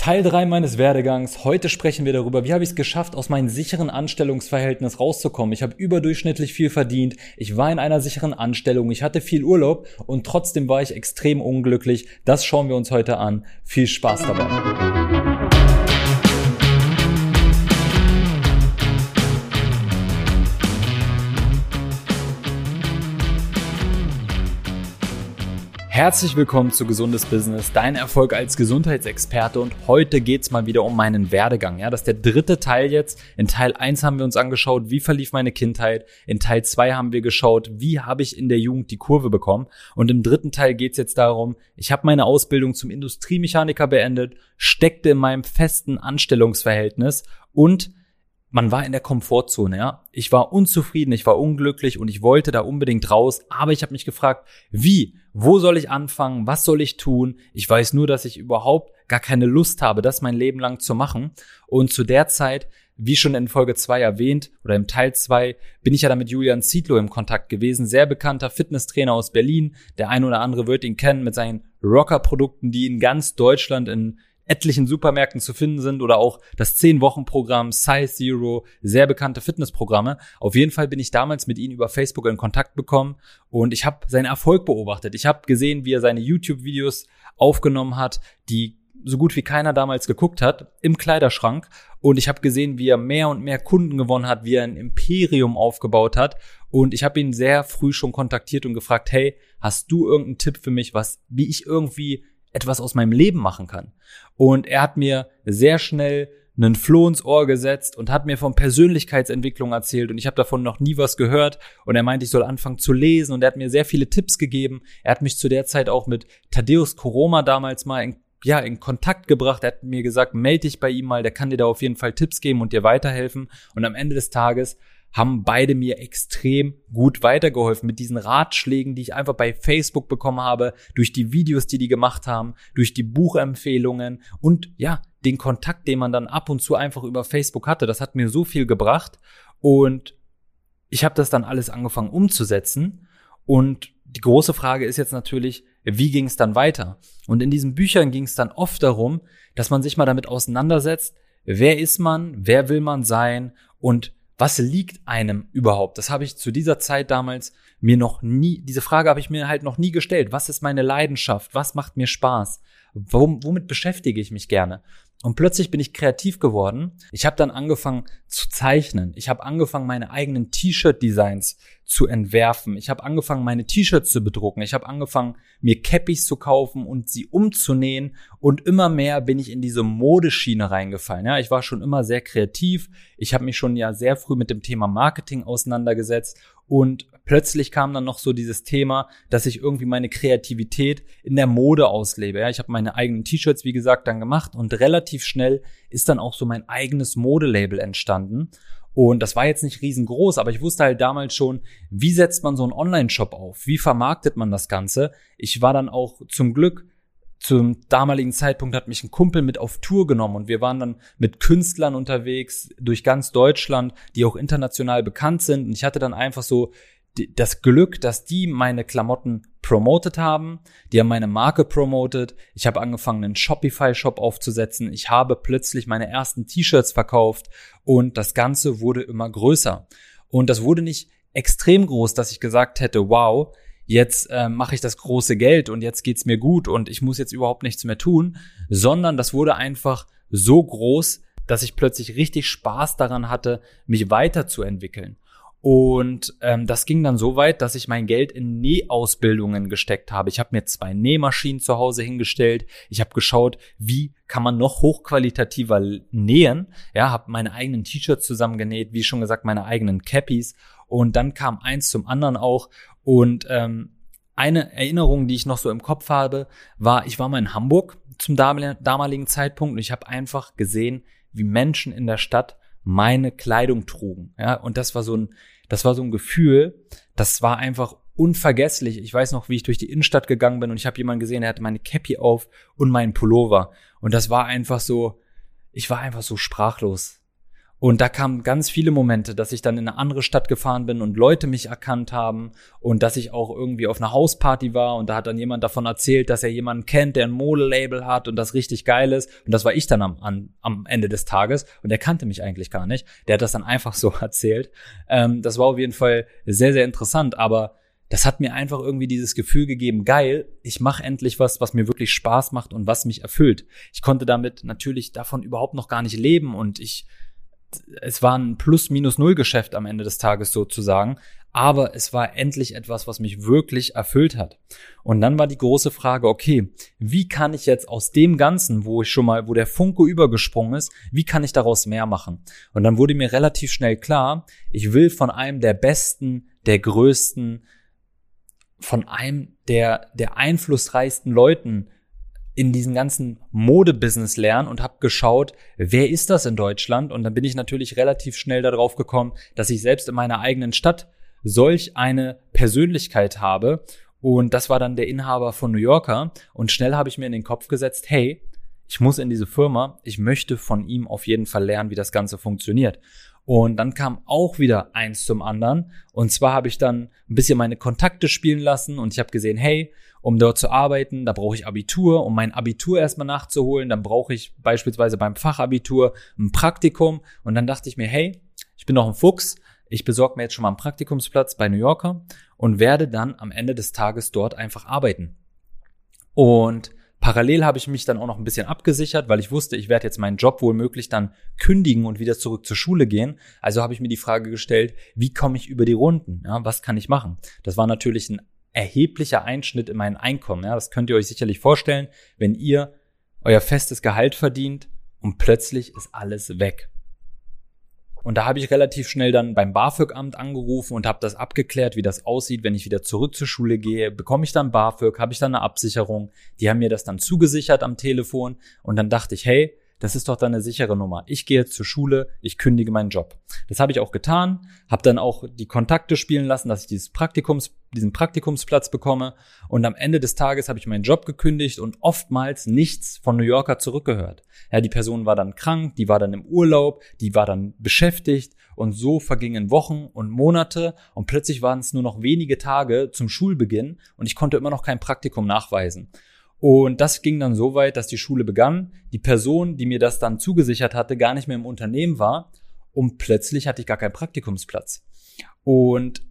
Teil 3 meines Werdegangs. Heute sprechen wir darüber, wie habe ich es geschafft, aus meinem sicheren Anstellungsverhältnis rauszukommen. Ich habe überdurchschnittlich viel verdient, ich war in einer sicheren Anstellung, ich hatte viel Urlaub und trotzdem war ich extrem unglücklich. Das schauen wir uns heute an. Viel Spaß dabei. Herzlich willkommen zu Gesundes Business, dein Erfolg als Gesundheitsexperte und heute geht's mal wieder um meinen Werdegang. Ja, das ist der dritte Teil jetzt. In Teil 1 haben wir uns angeschaut, wie verlief meine Kindheit. In Teil 2 haben wir geschaut, wie habe ich in der Jugend die Kurve bekommen. Und im dritten Teil geht's jetzt darum, ich habe meine Ausbildung zum Industriemechaniker beendet, steckte in meinem festen Anstellungsverhältnis und man war in der Komfortzone, ja. Ich war unzufrieden, ich war unglücklich und ich wollte da unbedingt raus, aber ich habe mich gefragt, wie, wo soll ich anfangen, was soll ich tun? Ich weiß nur, dass ich überhaupt gar keine Lust habe, das mein Leben lang zu machen. Und zu der Zeit, wie schon in Folge 2 erwähnt oder im Teil 2, bin ich ja da mit Julian Zietlow im Kontakt gewesen, sehr bekannter Fitnesstrainer aus Berlin. Der ein oder andere wird ihn kennen mit seinen Rocker-Produkten, die in ganz Deutschland in etlichen Supermärkten zu finden sind oder auch das 10-Wochen-Programm Size Zero, sehr bekannte Fitnessprogramme. Auf jeden Fall bin ich damals mit ihm über Facebook in Kontakt bekommen und ich habe seinen Erfolg beobachtet. Ich habe gesehen, wie er seine YouTube-Videos aufgenommen hat, die so gut wie keiner damals geguckt hat, im Kleiderschrank. Und ich habe gesehen, wie er mehr und mehr Kunden gewonnen hat, wie er ein Imperium aufgebaut hat. Und ich habe ihn sehr früh schon kontaktiert und gefragt, hey, hast du irgendeinen Tipp für mich, was, wie ich irgendwie etwas aus meinem Leben machen kann. Und er hat mir sehr schnell einen Floh ins Ohr gesetzt und hat mir von Persönlichkeitsentwicklung erzählt und ich habe davon noch nie was gehört und er meinte, ich soll anfangen zu lesen und er hat mir sehr viele Tipps gegeben. Er hat mich zu der Zeit auch mit Thaddeus Koroma damals mal in, ja, in Kontakt gebracht. Er hat mir gesagt, melde dich bei ihm mal, der kann dir da auf jeden Fall Tipps geben und dir weiterhelfen und am Ende des Tages haben beide mir extrem gut weitergeholfen mit diesen Ratschlägen, die ich einfach bei Facebook bekommen habe, durch die Videos, die die gemacht haben, durch die Buchempfehlungen und ja, den Kontakt, den man dann ab und zu einfach über Facebook hatte. Das hat mir so viel gebracht und ich habe das dann alles angefangen umzusetzen und die große Frage ist jetzt natürlich, wie ging es dann weiter? Und in diesen Büchern ging es dann oft darum, dass man sich mal damit auseinandersetzt, wer ist man, wer will man sein und was liegt einem überhaupt? Das habe ich zu dieser Zeit damals mir noch nie, diese Frage habe ich mir halt noch nie gestellt. Was ist meine Leidenschaft? Was macht mir Spaß? womit beschäftige ich mich gerne? Und plötzlich bin ich kreativ geworden. Ich habe dann angefangen zu zeichnen. Ich habe angefangen, meine eigenen T-Shirt-Designs zu entwerfen. Ich habe angefangen, meine T-Shirts zu bedrucken. Ich habe angefangen, mir Cappies zu kaufen und sie umzunähen. Und immer mehr bin ich in diese Modeschiene reingefallen. Ja, ich war schon immer sehr kreativ. Ich habe mich schon ja sehr früh mit dem Thema Marketing auseinandergesetzt und plötzlich kam dann noch so dieses Thema, dass ich irgendwie meine Kreativität in der Mode auslebe. Ja, ich habe meine eigenen T-Shirts, wie gesagt, dann gemacht und relativ schnell ist dann auch so mein eigenes Modelabel entstanden. Und das war jetzt nicht riesengroß, aber ich wusste halt damals schon, wie setzt man so einen Online-Shop auf? Wie vermarktet man das Ganze? Ich war dann auch zum Glück zum damaligen Zeitpunkt hat mich ein Kumpel mit auf Tour genommen und wir waren dann mit Künstlern unterwegs durch ganz Deutschland, die auch international bekannt sind. Und ich hatte dann einfach so das Glück, dass die meine Klamotten promotet haben, die haben meine Marke promotet. Ich habe angefangen, einen Shopify-Shop aufzusetzen. Ich habe plötzlich meine ersten T-Shirts verkauft und das Ganze wurde immer größer. Und das wurde nicht extrem groß, dass ich gesagt hätte, wow, jetzt äh, mache ich das große Geld und jetzt geht's mir gut und ich muss jetzt überhaupt nichts mehr tun, sondern das wurde einfach so groß, dass ich plötzlich richtig Spaß daran hatte, mich weiterzuentwickeln. Und ähm, das ging dann so weit, dass ich mein Geld in Nähausbildungen gesteckt habe. Ich habe mir zwei Nähmaschinen zu Hause hingestellt. Ich habe geschaut, wie kann man noch hochqualitativer nähen. Ja, habe meine eigenen T-Shirts zusammengenäht, wie schon gesagt, meine eigenen Cappies. Und dann kam eins zum anderen auch. Und ähm, eine Erinnerung, die ich noch so im Kopf habe, war, ich war mal in Hamburg zum damaligen Zeitpunkt und ich habe einfach gesehen, wie Menschen in der Stadt meine Kleidung trugen. Ja, und das war so ein, das war so ein Gefühl, das war einfach unvergesslich. Ich weiß noch, wie ich durch die Innenstadt gegangen bin und ich habe jemanden gesehen, der hatte meine Cappy auf und meinen Pullover. Und das war einfach so, ich war einfach so sprachlos. Und da kamen ganz viele Momente, dass ich dann in eine andere Stadt gefahren bin und Leute mich erkannt haben und dass ich auch irgendwie auf einer Hausparty war und da hat dann jemand davon erzählt, dass er jemanden kennt, der ein Modelabel hat und das richtig geil ist. Und das war ich dann am, am, am Ende des Tages und der kannte mich eigentlich gar nicht. Der hat das dann einfach so erzählt. Ähm, das war auf jeden Fall sehr, sehr interessant, aber das hat mir einfach irgendwie dieses Gefühl gegeben, geil, ich mache endlich was, was mir wirklich Spaß macht und was mich erfüllt. Ich konnte damit natürlich davon überhaupt noch gar nicht leben und ich es war ein Plus-Minus-Null-Geschäft am Ende des Tages sozusagen, aber es war endlich etwas, was mich wirklich erfüllt hat. Und dann war die große Frage, okay, wie kann ich jetzt aus dem Ganzen, wo ich schon mal, wo der Funke übergesprungen ist, wie kann ich daraus mehr machen? Und dann wurde mir relativ schnell klar, ich will von einem der besten, der größten, von einem der, der einflussreichsten Leuten in diesem ganzen Modebusiness lernen und habe geschaut, wer ist das in Deutschland? Und dann bin ich natürlich relativ schnell darauf gekommen, dass ich selbst in meiner eigenen Stadt solch eine Persönlichkeit habe. Und das war dann der Inhaber von New Yorker. Und schnell habe ich mir in den Kopf gesetzt, hey, ich muss in diese Firma, ich möchte von ihm auf jeden Fall lernen, wie das Ganze funktioniert. Und dann kam auch wieder eins zum anderen. Und zwar habe ich dann ein bisschen meine Kontakte spielen lassen und ich habe gesehen, hey, um dort zu arbeiten, da brauche ich Abitur, um mein Abitur erstmal nachzuholen, dann brauche ich beispielsweise beim Fachabitur ein Praktikum und dann dachte ich mir, hey, ich bin noch ein Fuchs, ich besorge mir jetzt schon mal einen Praktikumsplatz bei New Yorker und werde dann am Ende des Tages dort einfach arbeiten. Und Parallel habe ich mich dann auch noch ein bisschen abgesichert, weil ich wusste, ich werde jetzt meinen Job wohl möglich dann kündigen und wieder zurück zur Schule gehen. Also habe ich mir die Frage gestellt, wie komme ich über die Runden? Ja, was kann ich machen? Das war natürlich ein erheblicher Einschnitt in mein Einkommen. Ja, das könnt ihr euch sicherlich vorstellen, wenn ihr euer festes Gehalt verdient und plötzlich ist alles weg. Und da habe ich relativ schnell dann beim BAföG-Amt angerufen und habe das abgeklärt, wie das aussieht, wenn ich wieder zurück zur Schule gehe. Bekomme ich dann BAföG, habe ich dann eine Absicherung. Die haben mir das dann zugesichert am Telefon und dann dachte ich, hey, das ist doch dann eine sichere Nummer. Ich gehe jetzt zur Schule, ich kündige meinen Job. Das habe ich auch getan, habe dann auch die Kontakte spielen lassen, dass ich dieses Praktikums, diesen Praktikumsplatz bekomme. Und am Ende des Tages habe ich meinen Job gekündigt und oftmals nichts von New Yorker zurückgehört. Ja, die Person war dann krank, die war dann im Urlaub, die war dann beschäftigt und so vergingen Wochen und Monate und plötzlich waren es nur noch wenige Tage zum Schulbeginn und ich konnte immer noch kein Praktikum nachweisen. Und das ging dann so weit, dass die Schule begann, die Person, die mir das dann zugesichert hatte, gar nicht mehr im Unternehmen war. Und plötzlich hatte ich gar keinen Praktikumsplatz. Und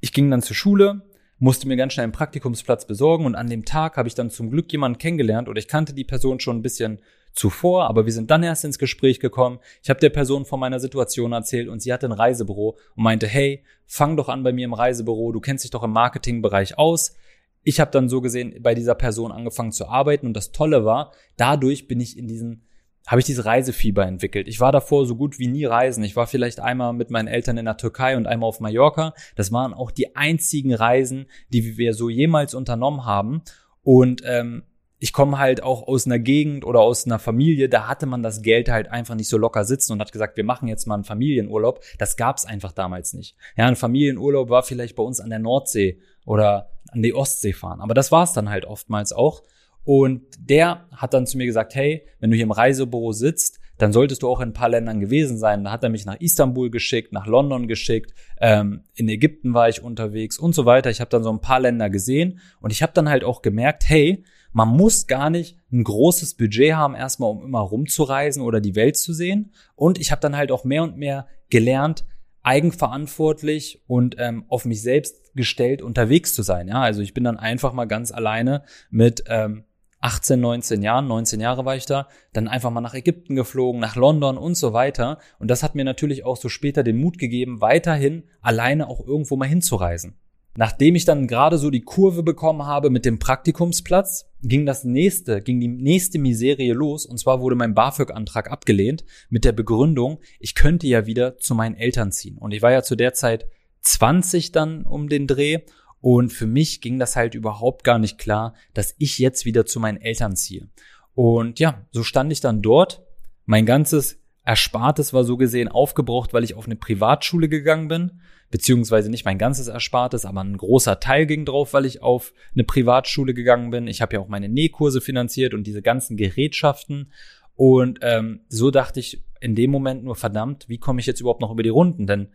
ich ging dann zur Schule, musste mir ganz schnell einen Praktikumsplatz besorgen. Und an dem Tag habe ich dann zum Glück jemanden kennengelernt. Oder ich kannte die Person schon ein bisschen zuvor, aber wir sind dann erst ins Gespräch gekommen. Ich habe der Person von meiner Situation erzählt und sie hatte ein Reisebüro und meinte, hey, fang doch an bei mir im Reisebüro, du kennst dich doch im Marketingbereich aus ich habe dann so gesehen bei dieser Person angefangen zu arbeiten und das Tolle war, dadurch bin ich in diesen habe ich diese Reisefieber entwickelt. Ich war davor so gut wie nie reisen. Ich war vielleicht einmal mit meinen Eltern in der Türkei und einmal auf Mallorca. Das waren auch die einzigen Reisen, die wir so jemals unternommen haben. Und ähm, ich komme halt auch aus einer Gegend oder aus einer Familie, da hatte man das Geld halt einfach nicht so locker sitzen und hat gesagt, wir machen jetzt mal einen Familienurlaub. Das gab's einfach damals nicht. Ja, ein Familienurlaub war vielleicht bei uns an der Nordsee oder an die Ostsee fahren. Aber das war's dann halt oftmals auch. Und der hat dann zu mir gesagt, hey, wenn du hier im Reisebüro sitzt, dann solltest du auch in ein paar Ländern gewesen sein. Da hat er mich nach Istanbul geschickt, nach London geschickt, ähm, in Ägypten war ich unterwegs und so weiter. Ich habe dann so ein paar Länder gesehen und ich habe dann halt auch gemerkt, hey, man muss gar nicht ein großes Budget haben, erstmal um immer rumzureisen oder die Welt zu sehen. Und ich habe dann halt auch mehr und mehr gelernt, eigenverantwortlich und ähm, auf mich selbst gestellt unterwegs zu sein. Ja, also ich bin dann einfach mal ganz alleine mit ähm, 18, 19 Jahren, 19 Jahre war ich da, dann einfach mal nach Ägypten geflogen, nach London und so weiter. Und das hat mir natürlich auch so später den Mut gegeben, weiterhin alleine auch irgendwo mal hinzureisen. Nachdem ich dann gerade so die Kurve bekommen habe mit dem Praktikumsplatz, ging das nächste, ging die nächste Miserie los. Und zwar wurde mein BAföG-Antrag abgelehnt mit der Begründung, ich könnte ja wieder zu meinen Eltern ziehen. Und ich war ja zu der Zeit 20 dann um den Dreh. Und für mich ging das halt überhaupt gar nicht klar, dass ich jetzt wieder zu meinen Eltern ziehe. Und ja, so stand ich dann dort. Mein ganzes Erspartes war so gesehen aufgebraucht, weil ich auf eine Privatschule gegangen bin beziehungsweise nicht mein ganzes Erspartes, aber ein großer Teil ging drauf, weil ich auf eine Privatschule gegangen bin. Ich habe ja auch meine Nähkurse finanziert und diese ganzen Gerätschaften. Und ähm, so dachte ich in dem Moment nur, verdammt, wie komme ich jetzt überhaupt noch über die Runden? Denn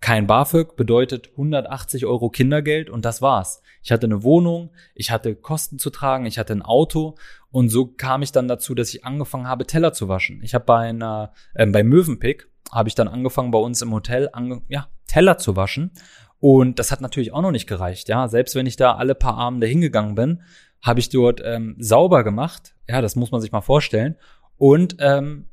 kein BAföG bedeutet 180 Euro Kindergeld und das war's. Ich hatte eine Wohnung, ich hatte Kosten zu tragen, ich hatte ein Auto und so kam ich dann dazu, dass ich angefangen habe, Teller zu waschen. Ich habe bei einer, äh, bei Mövenpick habe ich dann angefangen, bei uns im Hotel ange ja, Teller zu waschen. Und das hat natürlich auch noch nicht gereicht. Ja, selbst wenn ich da alle paar Abende hingegangen bin, habe ich dort ähm, sauber gemacht. Ja, das muss man sich mal vorstellen. Und ähm,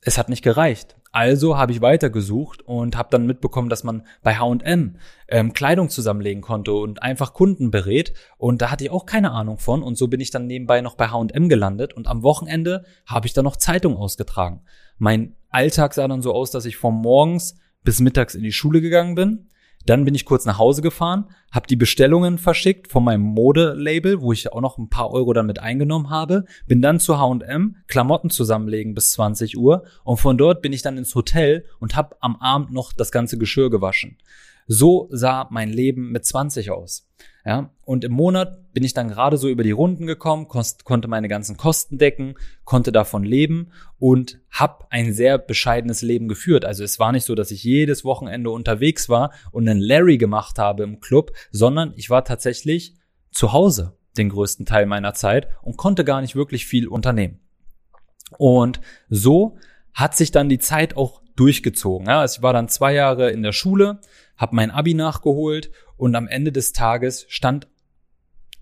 es hat nicht gereicht. Also habe ich weitergesucht und habe dann mitbekommen, dass man bei H&M ähm, Kleidung zusammenlegen konnte und einfach Kunden berät. Und da hatte ich auch keine Ahnung von. Und so bin ich dann nebenbei noch bei H&M gelandet. Und am Wochenende habe ich dann noch Zeitung ausgetragen. Mein Alltag sah dann so aus, dass ich von morgens bis mittags in die Schule gegangen bin, dann bin ich kurz nach Hause gefahren, habe die Bestellungen verschickt von meinem Modelabel, wo ich auch noch ein paar Euro damit eingenommen habe, bin dann zu H&M, Klamotten zusammenlegen bis 20 Uhr und von dort bin ich dann ins Hotel und habe am Abend noch das ganze Geschirr gewaschen. So sah mein Leben mit 20 aus. Ja, und im Monat bin ich dann gerade so über die Runden gekommen, konnte meine ganzen Kosten decken, konnte davon leben und habe ein sehr bescheidenes Leben geführt. Also es war nicht so, dass ich jedes Wochenende unterwegs war und einen Larry gemacht habe im Club, sondern ich war tatsächlich zu Hause den größten Teil meiner Zeit und konnte gar nicht wirklich viel unternehmen. Und so hat sich dann die Zeit auch durchgezogen. Ja, also ich war dann zwei Jahre in der Schule, habe mein Abi nachgeholt und am Ende des Tages stand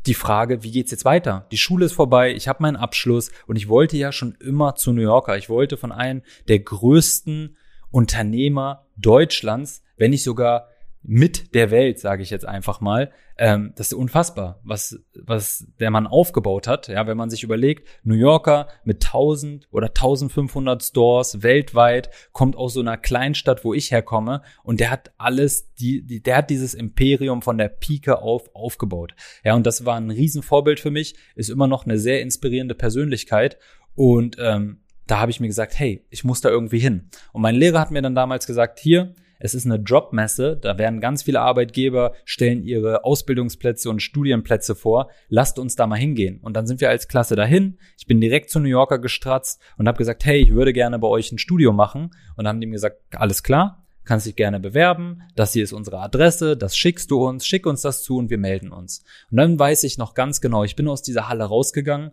die Frage, wie geht's jetzt weiter? Die Schule ist vorbei, ich habe meinen Abschluss und ich wollte ja schon immer zu New Yorker. Ich wollte von einem der größten Unternehmer Deutschlands, wenn nicht sogar mit der Welt, sage ich jetzt einfach mal. Ähm, das ist unfassbar, was, was der Mann aufgebaut hat. Ja, wenn man sich überlegt, New Yorker mit 1000 oder 1500 Stores weltweit, kommt aus so einer Kleinstadt, wo ich herkomme, und der hat alles, die, die, der hat dieses Imperium von der Pike auf aufgebaut. Ja, und das war ein Riesenvorbild für mich, ist immer noch eine sehr inspirierende Persönlichkeit. Und ähm, da habe ich mir gesagt, hey, ich muss da irgendwie hin. Und mein Lehrer hat mir dann damals gesagt, hier, es ist eine Jobmesse, da werden ganz viele Arbeitgeber, stellen ihre Ausbildungsplätze und Studienplätze vor. Lasst uns da mal hingehen. Und dann sind wir als Klasse dahin. Ich bin direkt zu New Yorker gestratzt und habe gesagt, hey, ich würde gerne bei euch ein Studio machen. Und dann haben die mir gesagt, alles klar, kannst dich gerne bewerben. Das hier ist unsere Adresse, das schickst du uns, schick uns das zu und wir melden uns. Und dann weiß ich noch ganz genau, ich bin aus dieser Halle rausgegangen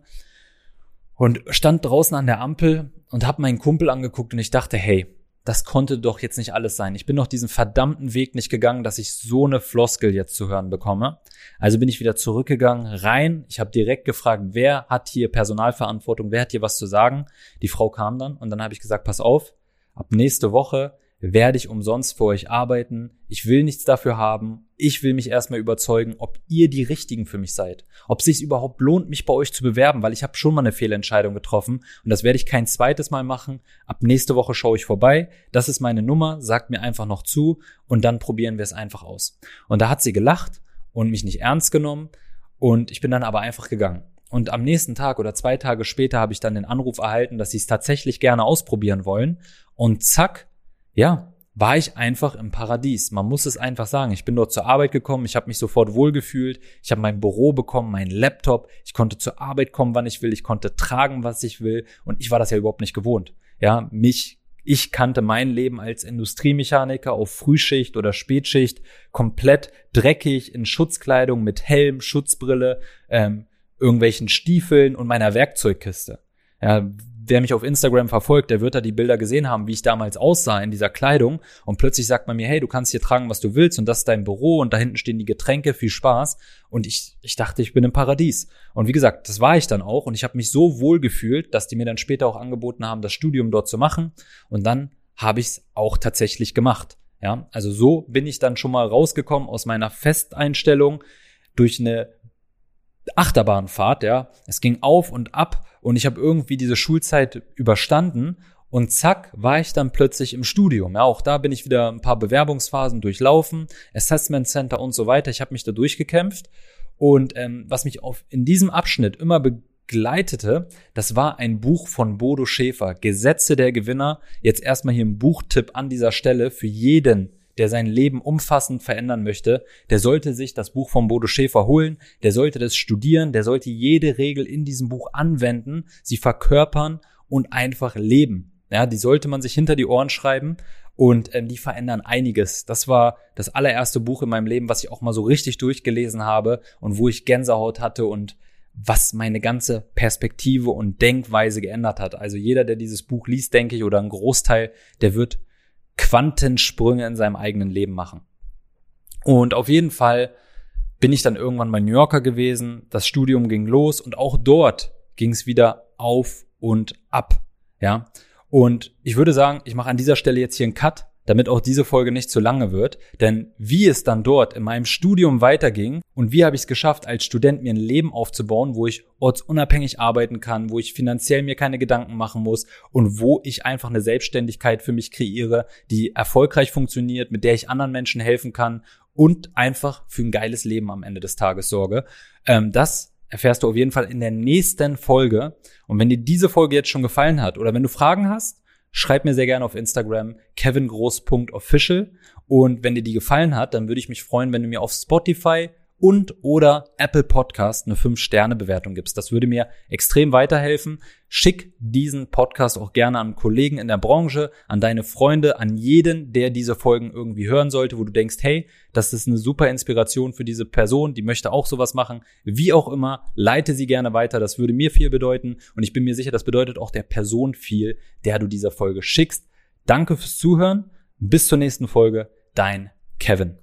und stand draußen an der Ampel und habe meinen Kumpel angeguckt und ich dachte, hey, das konnte doch jetzt nicht alles sein. Ich bin doch diesen verdammten Weg nicht gegangen, dass ich so eine Floskel jetzt zu hören bekomme. Also bin ich wieder zurückgegangen, rein. Ich habe direkt gefragt, wer hat hier Personalverantwortung, wer hat hier was zu sagen. Die Frau kam dann und dann habe ich gesagt, pass auf, ab nächste Woche werde ich umsonst für euch arbeiten. Ich will nichts dafür haben. Ich will mich erstmal überzeugen, ob ihr die Richtigen für mich seid. Ob es sich überhaupt lohnt, mich bei euch zu bewerben, weil ich habe schon mal eine Fehlentscheidung getroffen und das werde ich kein zweites Mal machen. Ab nächste Woche schaue ich vorbei. Das ist meine Nummer. Sagt mir einfach noch zu und dann probieren wir es einfach aus. Und da hat sie gelacht und mich nicht ernst genommen und ich bin dann aber einfach gegangen. Und am nächsten Tag oder zwei Tage später habe ich dann den Anruf erhalten, dass sie es tatsächlich gerne ausprobieren wollen. Und zack, ja, war ich einfach im Paradies. Man muss es einfach sagen. Ich bin dort zur Arbeit gekommen, ich habe mich sofort wohlgefühlt, ich habe mein Büro bekommen, meinen Laptop, ich konnte zur Arbeit kommen, wann ich will, ich konnte tragen, was ich will und ich war das ja überhaupt nicht gewohnt. Ja, mich ich kannte mein Leben als Industriemechaniker auf Frühschicht oder Spätschicht komplett dreckig in Schutzkleidung mit Helm, Schutzbrille, ähm, irgendwelchen Stiefeln und meiner Werkzeugkiste. Ja, wer mich auf Instagram verfolgt, der wird da die Bilder gesehen haben, wie ich damals aussah in dieser Kleidung. Und plötzlich sagt man mir, hey, du kannst hier tragen, was du willst und das ist dein Büro und da hinten stehen die Getränke, viel Spaß. Und ich, ich dachte, ich bin im Paradies. Und wie gesagt, das war ich dann auch und ich habe mich so wohl gefühlt, dass die mir dann später auch angeboten haben, das Studium dort zu machen. Und dann habe ich es auch tatsächlich gemacht. Ja, also so bin ich dann schon mal rausgekommen aus meiner Festeinstellung durch eine Achterbahnfahrt, ja. Es ging auf und ab und ich habe irgendwie diese Schulzeit überstanden und zack, war ich dann plötzlich im Studium. Ja, auch da bin ich wieder ein paar Bewerbungsphasen durchlaufen, Assessment Center und so weiter. Ich habe mich da durchgekämpft. Und ähm, was mich auf, in diesem Abschnitt immer begleitete, das war ein Buch von Bodo Schäfer, Gesetze der Gewinner. Jetzt erstmal hier ein Buchtipp an dieser Stelle für jeden, der sein Leben umfassend verändern möchte, der sollte sich das Buch von Bodo Schäfer holen, der sollte das studieren, der sollte jede Regel in diesem Buch anwenden, sie verkörpern und einfach leben. Ja, die sollte man sich hinter die Ohren schreiben und ähm, die verändern einiges. Das war das allererste Buch in meinem Leben, was ich auch mal so richtig durchgelesen habe und wo ich Gänsehaut hatte und was meine ganze Perspektive und Denkweise geändert hat. Also jeder, der dieses Buch liest, denke ich, oder ein Großteil, der wird Quantensprünge in seinem eigenen Leben machen. Und auf jeden Fall bin ich dann irgendwann bei New Yorker gewesen, das Studium ging los und auch dort ging es wieder auf und ab. Ja. Und ich würde sagen, ich mache an dieser Stelle jetzt hier einen Cut, damit auch diese Folge nicht zu lange wird. Denn wie es dann dort in meinem Studium weiterging und wie habe ich es geschafft, als Student mir ein Leben aufzubauen, wo ich ortsunabhängig arbeiten kann, wo ich finanziell mir keine Gedanken machen muss und wo ich einfach eine Selbstständigkeit für mich kreiere, die erfolgreich funktioniert, mit der ich anderen Menschen helfen kann und einfach für ein geiles Leben am Ende des Tages sorge. Ähm, das erfährst du auf jeden Fall in der nächsten Folge. Und wenn dir diese Folge jetzt schon gefallen hat oder wenn du Fragen hast, schreib mir sehr gerne auf Instagram kevingroß.official. Und wenn dir die gefallen hat, dann würde ich mich freuen, wenn du mir auf Spotify und oder Apple Podcast eine 5-Sterne-Bewertung gibst. Das würde mir extrem weiterhelfen. Schick diesen Podcast auch gerne an Kollegen in der Branche, an deine Freunde, an jeden, der diese Folgen irgendwie hören sollte, wo du denkst, hey, das ist eine super Inspiration für diese Person, die möchte auch sowas machen. Wie auch immer, leite sie gerne weiter. Das würde mir viel bedeuten. Und ich bin mir sicher, das bedeutet auch der Person viel, der du diese Folge schickst. Danke fürs Zuhören. Bis zur nächsten Folge. Dein Kevin.